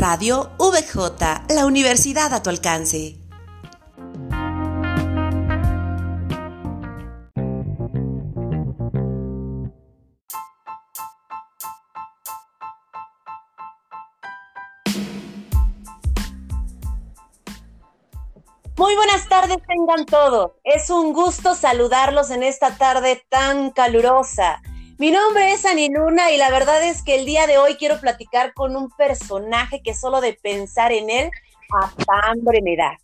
Radio VJ, la universidad a tu alcance. Muy buenas tardes tengan todos. Es un gusto saludarlos en esta tarde tan calurosa. Mi nombre es Ani Luna y la verdad es que el día de hoy quiero platicar con un personaje que solo de pensar en él hasta hambre me da.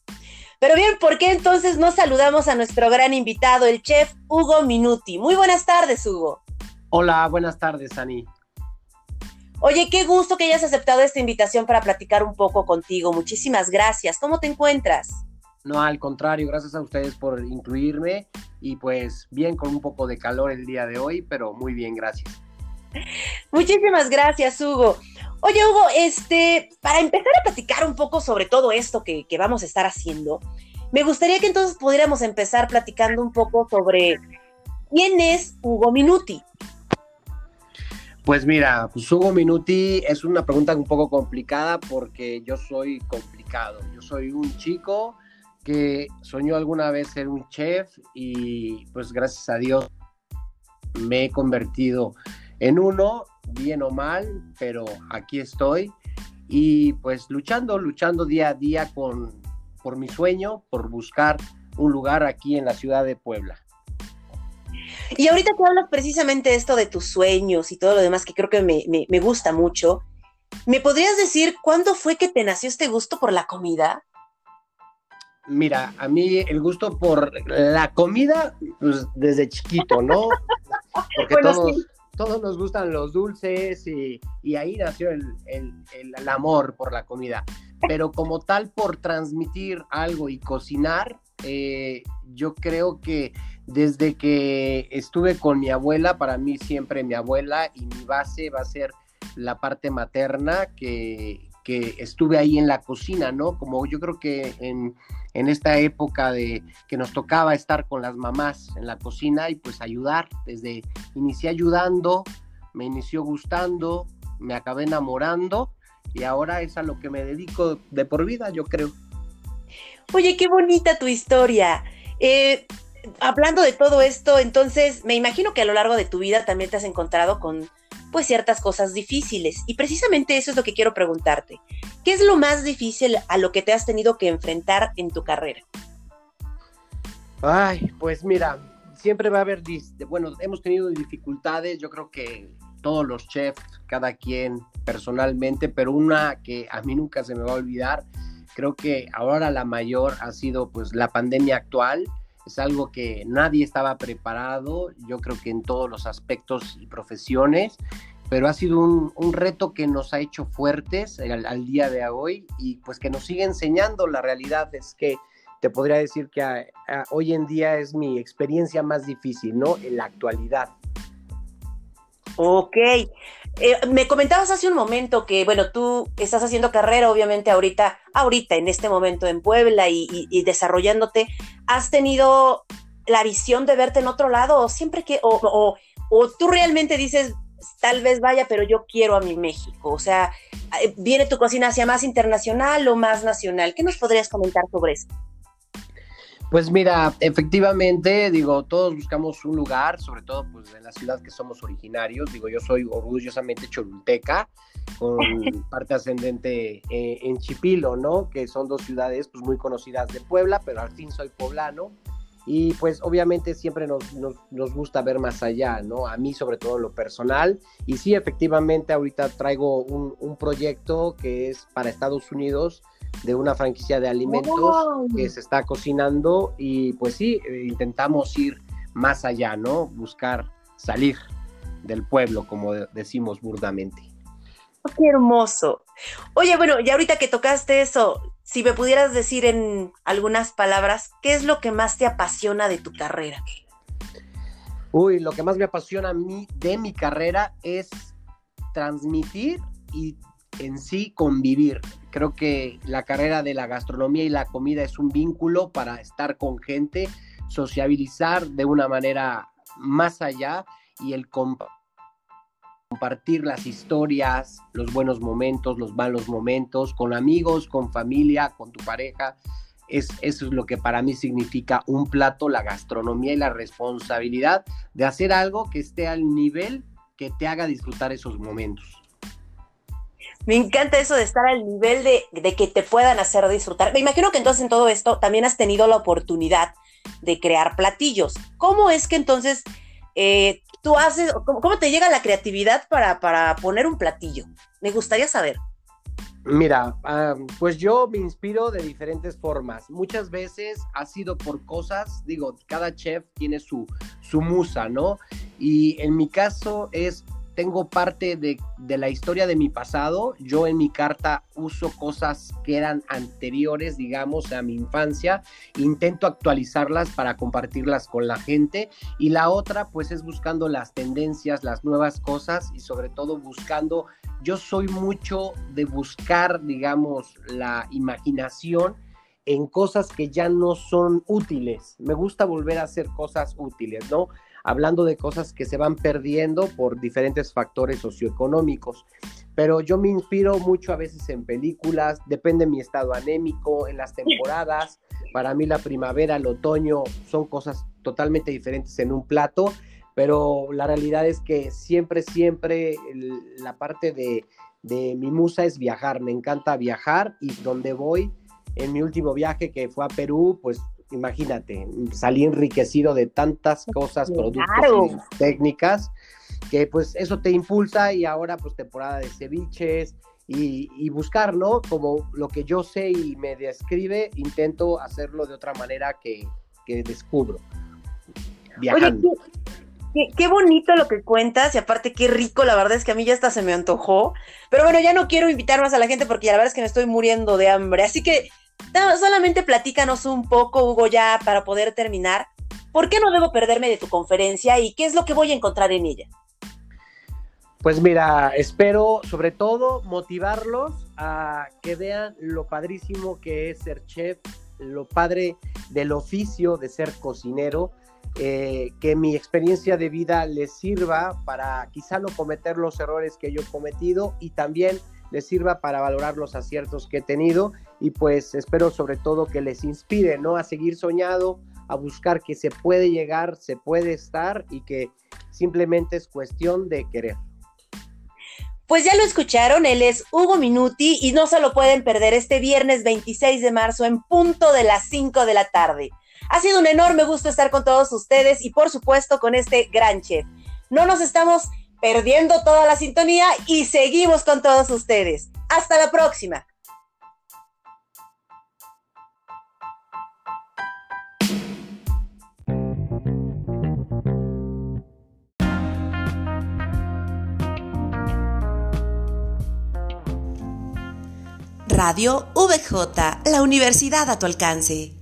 Pero bien, ¿por qué entonces no saludamos a nuestro gran invitado, el chef Hugo Minuti? Muy buenas tardes, Hugo. Hola, buenas tardes, Ani. Oye, qué gusto que hayas aceptado esta invitación para platicar un poco contigo. Muchísimas gracias. ¿Cómo te encuentras? No, al contrario, gracias a ustedes por incluirme y pues bien con un poco de calor el día de hoy, pero muy bien, gracias. Muchísimas gracias, Hugo. Oye, Hugo, este, para empezar a platicar un poco sobre todo esto que, que vamos a estar haciendo, me gustaría que entonces pudiéramos empezar platicando un poco sobre quién es Hugo Minuti. Pues mira, pues Hugo Minuti es una pregunta un poco complicada porque yo soy complicado. Yo soy un chico que soñó alguna vez ser un chef y pues gracias a Dios me he convertido en uno, bien o mal, pero aquí estoy y pues luchando, luchando día a día con, por mi sueño, por buscar un lugar aquí en la ciudad de Puebla. Y ahorita que hablas precisamente esto de tus sueños y todo lo demás, que creo que me, me, me gusta mucho, ¿me podrías decir cuándo fue que te nació este gusto por la comida? Mira, a mí el gusto por la comida, pues desde chiquito, ¿no? Porque Bueno, todos, sí. todos nos gustan los dulces y, y ahí nació el, el- el- el amor por la comida. Pero como tal, por transmitir algo y cocinar, eh, yo creo que desde que estuve con mi abuela, para mí siempre mi abuela y mi base va a ser la parte materna que, que estuve ahí en la cocina, ¿no? Como yo creo que en, en esta época de que nos tocaba estar con las mamás en la cocina y pues ayudar, desde inicié ayudando, me inició gustando, me acabé enamorando y ahora es a lo que me dedico de por vida, yo creo. Oye, qué bonita tu historia. Eh, hablando de todo esto, entonces me imagino que a lo largo de tu vida también te has encontrado con pues ciertas cosas difíciles y precisamente eso es lo que quiero preguntarte. ¿Qué es lo más difícil a lo que te has tenido que enfrentar en tu carrera? Ay, pues mira, siempre va a haber, bueno, hemos tenido dificultades, yo creo que todos los chefs, cada quien personalmente, pero una que a mí nunca se me va a olvidar, creo que ahora la mayor ha sido pues la pandemia actual, es algo que nadie estaba preparado, yo creo que en todos los aspectos y profesiones, pero ha sido un, un reto que nos ha hecho fuertes al, día de hoy y pues que nos sigue enseñando, la realidad es que te podría decir que a- a- hoy en día es mi experiencia más difícil, ¿no? En la actualidad. Ok. Eh, me comentabas hace un momento que, bueno, tú estás haciendo carrera, obviamente, ahorita, ahorita, en este momento en Puebla y, desarrollándote. ¿Has tenido la visión de verte en otro lado siempre que, o, o- o tú realmente dices, tal vez vaya, pero yo quiero a mi México? O sea, eh, ¿viene tu cocina hacia más internacional o más nacional? ¿Qué nos podrías comentar sobre eso? Pues mira, efectivamente, digo, todos buscamos un lugar, sobre todo pues en la ciudad que somos originarios. Digo, yo soy orgullosamente cholulteca, con parte ascendente eh, en Chipilo, ¿no? Que son dos ciudades pues muy conocidas de Puebla, pero al fin soy poblano. Y pues obviamente siempre nos, nos, nos gusta ver más allá, ¿no? A mí sobre todo en lo personal. Y sí, efectivamente, ahorita traigo un, un proyecto que es para Estados Unidos de una franquicia de alimentos que se está cocinando y pues sí, eh, intentamos ir más allá, ¿no? Buscar salir del pueblo, como de- decimos burdamente. Oh, Qué hermoso. Oye, bueno, y ahorita que tocaste eso, si me pudieras decir en algunas palabras, ¿qué es lo que más te apasiona de tu carrera? Uy, lo que más me apasiona a mí de mi carrera es transmitir y en sí convivir. Creo que la carrera de la gastronomía y la comida es un vínculo para estar con gente, sociabilizar de una manera más allá y el comp compartir las historias, los buenos momentos, los malos momentos, con amigos, con familia, con tu pareja. Es, eso es lo que para mí significa un plato, la gastronomía y la responsabilidad de hacer algo que esté al nivel que te haga disfrutar esos momentos. Me encanta eso de estar al nivel de, que te puedan hacer disfrutar. Me imagino que entonces en todo esto también has tenido la oportunidad de crear platillos. ¿Cómo es que entonces eh, tú haces, cómo, te llega la creatividad para, para, poner un platillo? Me gustaría saber. Mira, pues yo me inspiro de diferentes formas. Muchas veces ha sido por cosas, digo, cada chef tiene su, su musa, ¿no? Y en mi caso es tengo parte de, la historia de mi pasado. Yo en mi carta uso cosas que eran anteriores, digamos, a mi infancia. Intento actualizarlas para compartirlas con la gente. Y la otra, pues, es buscando las tendencias, las nuevas cosas y sobre todo buscando, yo soy mucho de buscar, digamos, la imaginación en cosas que ya no son útiles. Me gusta volver a hacer cosas útiles, ¿no? Hablando de cosas que se van perdiendo por diferentes factores socioeconómicos. Pero yo me inspiro mucho a veces en películas, depende de mi estado anémico, en las temporadas. Para mí la primavera, el otoño son cosas totalmente diferentes en un plato, pero la realidad es que siempre, siempre la parte de, de mi musa es viajar. Me encanta viajar y donde voy, en mi último viaje que fue a Perú, pues imagínate, salí enriquecido de tantas cosas, productos y técnicas, que pues eso te impulsa y ahora pues temporada de ceviches y, buscar, ¿no? Como lo que yo sé y me describe, intento hacerlo de otra manera que, descubro. Viajando. Oye, qué, bonito lo que cuentas y aparte qué rico, la verdad es que a mí ya hasta se me antojó. Pero bueno, ya no quiero invitar más a la gente porque la verdad es que me estoy muriendo de hambre. Así que solamente platícanos un poco, Hugo, ya para poder terminar. ¿Por qué no debo perderme de tu conferencia y qué es lo que voy a encontrar en ella? Pues mira, espero sobre todo motivarlos a que vean lo padrísimo que es ser chef, lo padre del oficio de ser cocinero, eh, que mi experiencia de vida les sirva para quizá no cometer los errores que yo he cometido y también les sirva para valorar los aciertos que he tenido y pues espero sobre todo que les inspire, ¿no? A seguir soñado, a buscar que se puede llegar, se puede estar y que simplemente es cuestión de querer. Pues ya lo escucharon, él es Hugo Minuti y no se lo pueden perder este viernes 26 de marzo en punto de las 5 de la tarde. Ha sido un enorme gusto estar con todos ustedes y por supuesto con este gran chef. No nos estamos perdiendo toda la sintonía y seguimos con todos ustedes. Hasta la próxima. Radio VJ, la universidad a tu alcance.